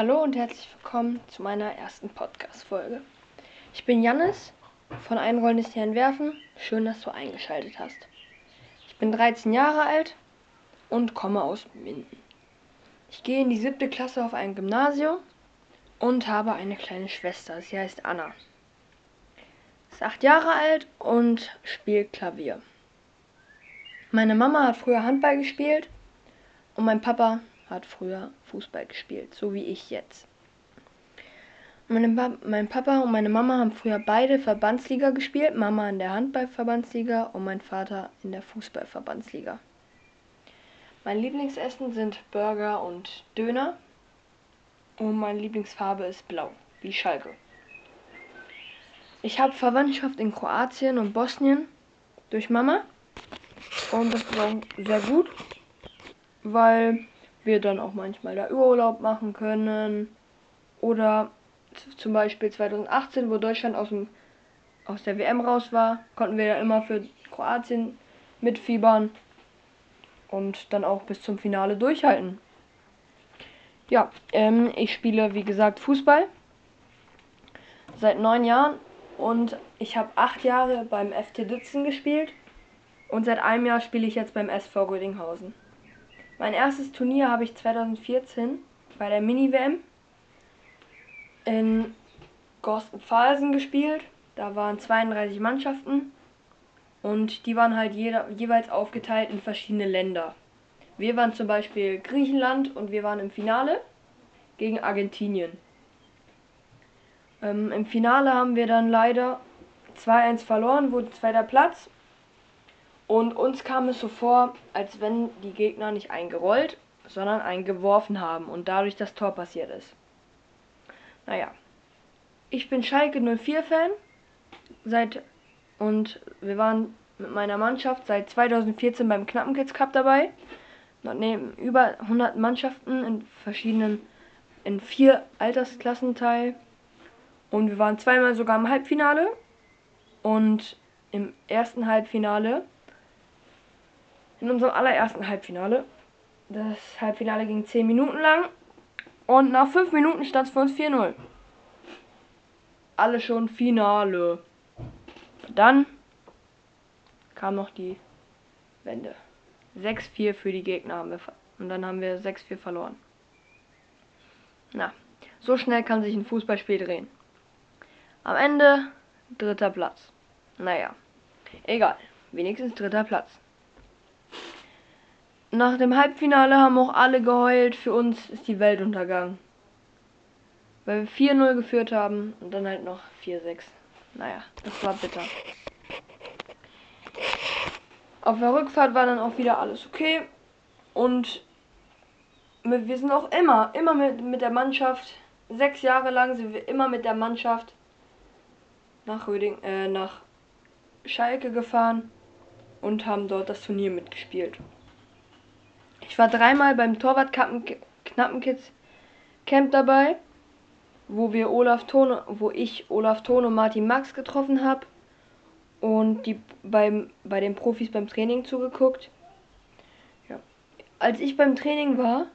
Hallo und herzlich willkommen zu meiner ersten Podcast-Folge. Ich bin Jannis von Einrollen ist hier entwerfen. Schön, dass du eingeschaltet hast. Ich bin 13 Jahre alt und komme aus Minden. Ich gehe in die siebte Klasse auf ein Gymnasium und habe eine kleine Schwester. Sie heißt Anna. Ist acht Jahre alt und spielt Klavier. Meine Mama hat früher Handball gespielt und mein Papa hat früher Fußball gespielt, so wie ich jetzt. Meine mein Papa und meine Mama haben früher beide Verbandsliga gespielt. Mama in der Handballverbandsliga und mein Vater in der Fußballverbandsliga. Mein Lieblingsessen sind Burger und Döner. Und meine Lieblingsfarbe ist blau, wie Schalke. Ich habe Verwandtschaft in Kroatien und Bosnien durch Mama. Und das ist sehr gut, weil wir dann auch manchmal da Urlaub machen können. Oder zum Beispiel 2018, wo Deutschland aus, dem, aus der WM raus war, konnten wir ja immer für Kroatien mitfiebern und dann auch bis zum Finale durchhalten. Ja, ähm, ich spiele wie gesagt Fußball seit neun Jahren und ich habe acht Jahre beim FT Ditzen gespielt und seit einem Jahr spiele ich jetzt beim SV Rödinghausen. Mein erstes Turnier habe ich 2014 bei der Mini-WM in Gorstenpfalzen gespielt. Da waren 32 Mannschaften und die waren halt jeder, jeweils aufgeteilt in verschiedene Länder. Wir waren zum Beispiel Griechenland und wir waren im Finale gegen Argentinien. Ähm, Im Finale haben wir dann leider 2-1 verloren, wurde zweiter Platz und uns kam es so vor, als wenn die Gegner nicht eingerollt, sondern eingeworfen haben und dadurch das Tor passiert ist. Naja. Ich bin Schalke 04 Fan. Seit und wir waren mit meiner Mannschaft seit 2014 beim Knappen Kids Cup dabei. Dort nehmen über 100 Mannschaften in verschiedenen, in vier Altersklassen teil. Und wir waren zweimal sogar im Halbfinale. Und im ersten Halbfinale in unserem allerersten Halbfinale. Das Halbfinale ging 10 Minuten lang und nach 5 Minuten stand es für uns 4-0. Alle schon Finale. Dann kam noch die Wende. 6-4 für die Gegner haben wir und dann haben wir 6-4 verloren. Na, so schnell kann sich ein Fußballspiel drehen. Am Ende dritter Platz. Naja, egal. Wenigstens dritter Platz. Nach dem Halbfinale haben auch alle geheult. Für uns ist die Welt untergegangen. Weil wir 4-0 geführt haben und dann halt noch 4-6. Naja, das war bitter. Auf der Rückfahrt war dann auch wieder alles okay. Und wir sind auch immer, immer mit, mit der Mannschaft, sechs Jahre lang sind wir immer mit der Mannschaft nach Röding, äh, nach Schalke gefahren und haben dort das Turnier mitgespielt. Ich war dreimal beim Torwart Knappenkids Camp dabei, wo wir Olaf Tone, wo ich Olaf Tone und Martin Max getroffen habe und die beim bei den Profis beim Training zugeguckt. Ja. Als ich beim Training war,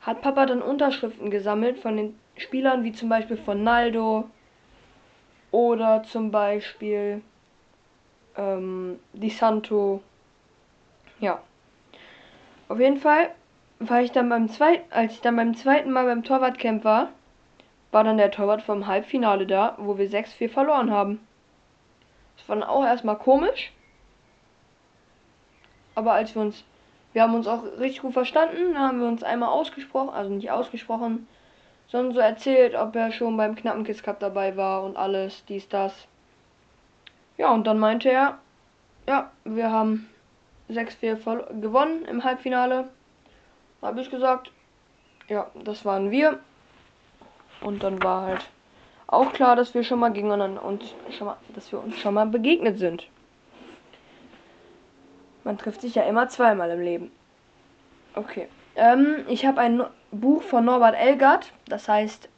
hat Papa dann Unterschriften gesammelt von den Spielern wie zum Beispiel von Naldo oder zum Beispiel ähm, Di Santo. Ja. Auf jeden Fall war ich dann beim zweiten, als ich dann beim zweiten Mal beim Torwartcamp war, war dann der Torwart vom Halbfinale da, wo wir 6-4 verloren haben. Das war dann auch erstmal komisch. Aber als wir uns, wir haben uns auch richtig gut verstanden, da haben wir uns einmal ausgesprochen, also nicht ausgesprochen, sondern so erzählt, ob er schon beim knappen Kiss Cup dabei war und alles, dies, das. Ja, und dann meinte er, ja, wir haben 6-4 gewonnen im Halbfinale. Habe ich gesagt, ja, das waren wir. Und dann war halt auch klar, dass wir schon mal gegeneinander und schon mal, dass wir uns schon mal begegnet sind. Man trifft sich ja immer zweimal im Leben. Okay. Ähm, ich habe ein Buch von Norbert Elgard, das heißt.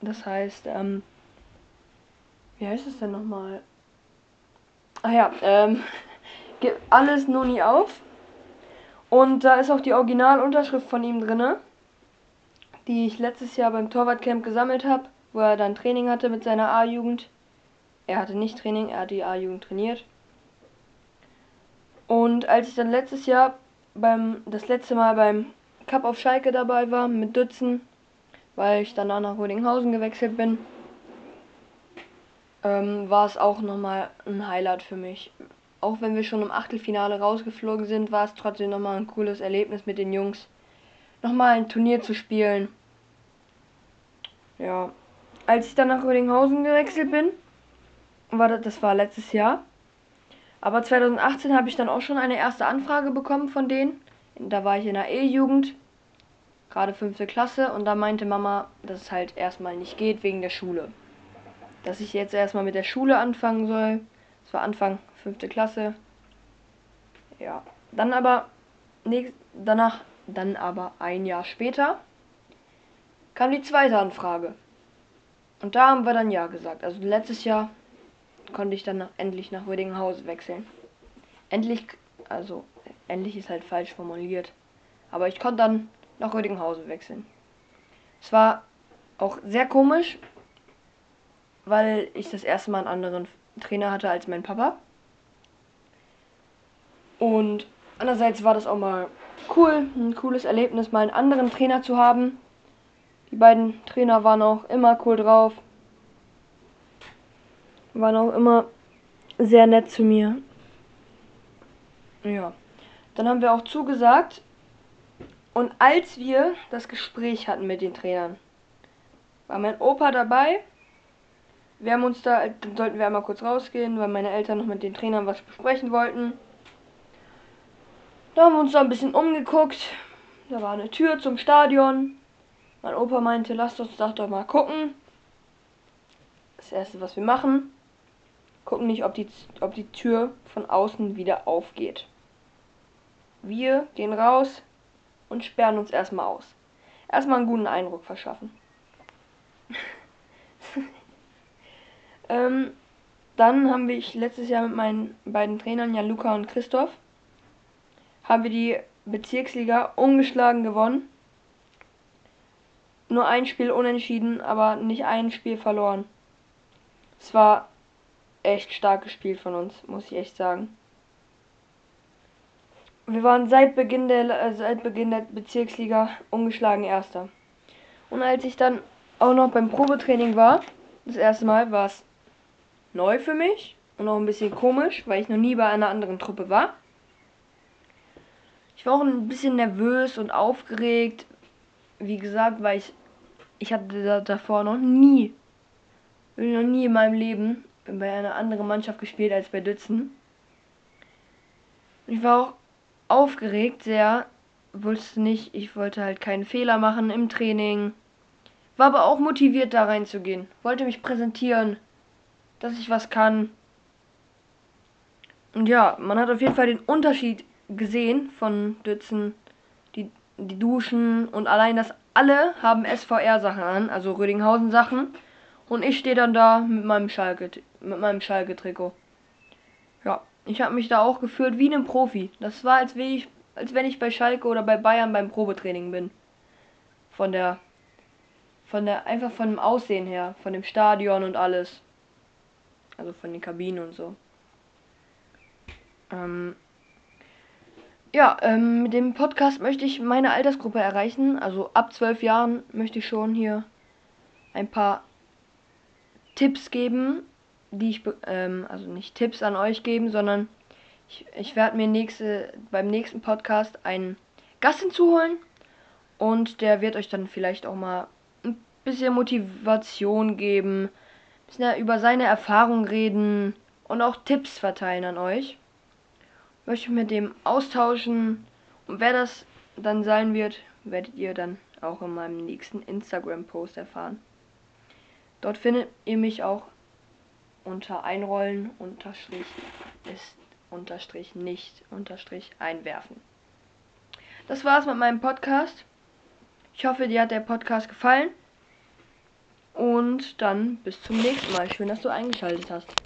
Das heißt, ähm, wie heißt es denn nochmal? Ah ja, ähm, gib alles nur nie auf. Und da ist auch die Originalunterschrift von ihm drinne, die ich letztes Jahr beim Torwartcamp gesammelt habe, wo er dann Training hatte mit seiner A-Jugend. Er hatte nicht Training, er hat die A-Jugend trainiert. Und als ich dann letztes Jahr beim das letzte Mal beim Cup auf Schalke dabei war mit Dützen, weil ich danach nach Rödinghausen gewechselt bin, ähm, war es auch nochmal ein Highlight für mich. Auch wenn wir schon im Achtelfinale rausgeflogen sind, war es trotzdem nochmal ein cooles Erlebnis mit den Jungs. Nochmal ein Turnier zu spielen. Ja. Als ich dann nach Rödinghausen gewechselt bin, war das, das war letztes Jahr. Aber 2018 habe ich dann auch schon eine erste Anfrage bekommen von denen. Da war ich in der E-Jugend, gerade fünfte Klasse, und da meinte Mama, dass es halt erstmal nicht geht wegen der Schule dass ich jetzt erstmal mit der Schule anfangen soll. Das war Anfang fünfte Klasse. Ja, dann aber nächst, danach, dann aber ein Jahr später kam die zweite Anfrage. Und da haben wir dann ja gesagt. Also letztes Jahr konnte ich dann nach, endlich nach Rödinghausen wechseln. Endlich, also endlich ist halt falsch formuliert. Aber ich konnte dann nach Rödinghausen wechseln. Es war auch sehr komisch, weil ich das erste Mal einen anderen Trainer hatte als mein Papa. Und andererseits war das auch mal cool, ein cooles Erlebnis, mal einen anderen Trainer zu haben. Die beiden Trainer waren auch immer cool drauf. Waren auch immer sehr nett zu mir. Ja. Dann haben wir auch zugesagt. Und als wir das Gespräch hatten mit den Trainern, war mein Opa dabei wir haben uns da, dann sollten wir einmal kurz rausgehen, weil meine Eltern noch mit den Trainern was besprechen wollten. Da haben wir uns da ein bisschen umgeguckt. Da war eine Tür zum Stadion. Mein Opa meinte, lasst uns doch, doch mal gucken. Das erste, was wir machen, gucken nicht, ob die, ob die Tür von außen wieder aufgeht. Wir gehen raus und sperren uns erstmal aus. Erstmal einen guten Eindruck verschaffen. Ähm, dann haben wir letztes Jahr mit meinen beiden Trainern, ja Luca und Christoph, haben wir die Bezirksliga ungeschlagen gewonnen. Nur ein Spiel unentschieden, aber nicht ein Spiel verloren. Es war echt stark gespielt von uns, muss ich echt sagen. Wir waren seit Beginn der, äh, seit Beginn der Bezirksliga ungeschlagen Erster. Und als ich dann auch noch beim Probetraining war, das erste Mal, war es neu für mich und auch ein bisschen komisch, weil ich noch nie bei einer anderen Truppe war. Ich war auch ein bisschen nervös und aufgeregt. Wie gesagt, weil ich ich hatte da davor noch nie noch nie in meinem Leben bei einer anderen Mannschaft gespielt als bei Dützen. Ich war auch aufgeregt sehr, wusste nicht, ich wollte halt keinen Fehler machen im Training. War aber auch motiviert da reinzugehen, wollte mich präsentieren dass ich was kann. Und ja, man hat auf jeden Fall den Unterschied gesehen von Dützen, die, die Duschen und allein das alle haben SVR-Sachen an, also Rödinghausen-Sachen. Und ich stehe dann da mit meinem Schalke, mit meinem Schalke-Trikot. Ja, ich habe mich da auch gefühlt wie ein Profi. Das war, als, ich, als wenn ich bei Schalke oder bei Bayern beim Probetraining bin. Von der, von der, einfach von dem Aussehen her, von dem Stadion und alles. Also von den Kabinen und so. Ähm, ja, ähm, mit dem Podcast möchte ich meine Altersgruppe erreichen. Also ab zwölf Jahren möchte ich schon hier ein paar Tipps geben, die ich, ähm, also nicht Tipps an euch geben, sondern ich, ich werde mir nächste, beim nächsten Podcast einen Gast hinzuholen und der wird euch dann vielleicht auch mal ein bisschen Motivation geben, über seine Erfahrungen reden und auch Tipps verteilen an euch. Ich möchte mit dem austauschen und wer das dann sein wird, werdet ihr dann auch in meinem nächsten Instagram-Post erfahren. Dort findet ihr mich auch unter einrollen unterstrich ist unterstrich nicht unterstrich einwerfen. Das war's mit meinem Podcast. Ich hoffe, dir hat der Podcast gefallen. Und dann bis zum nächsten Mal. Schön, dass du eingeschaltet hast.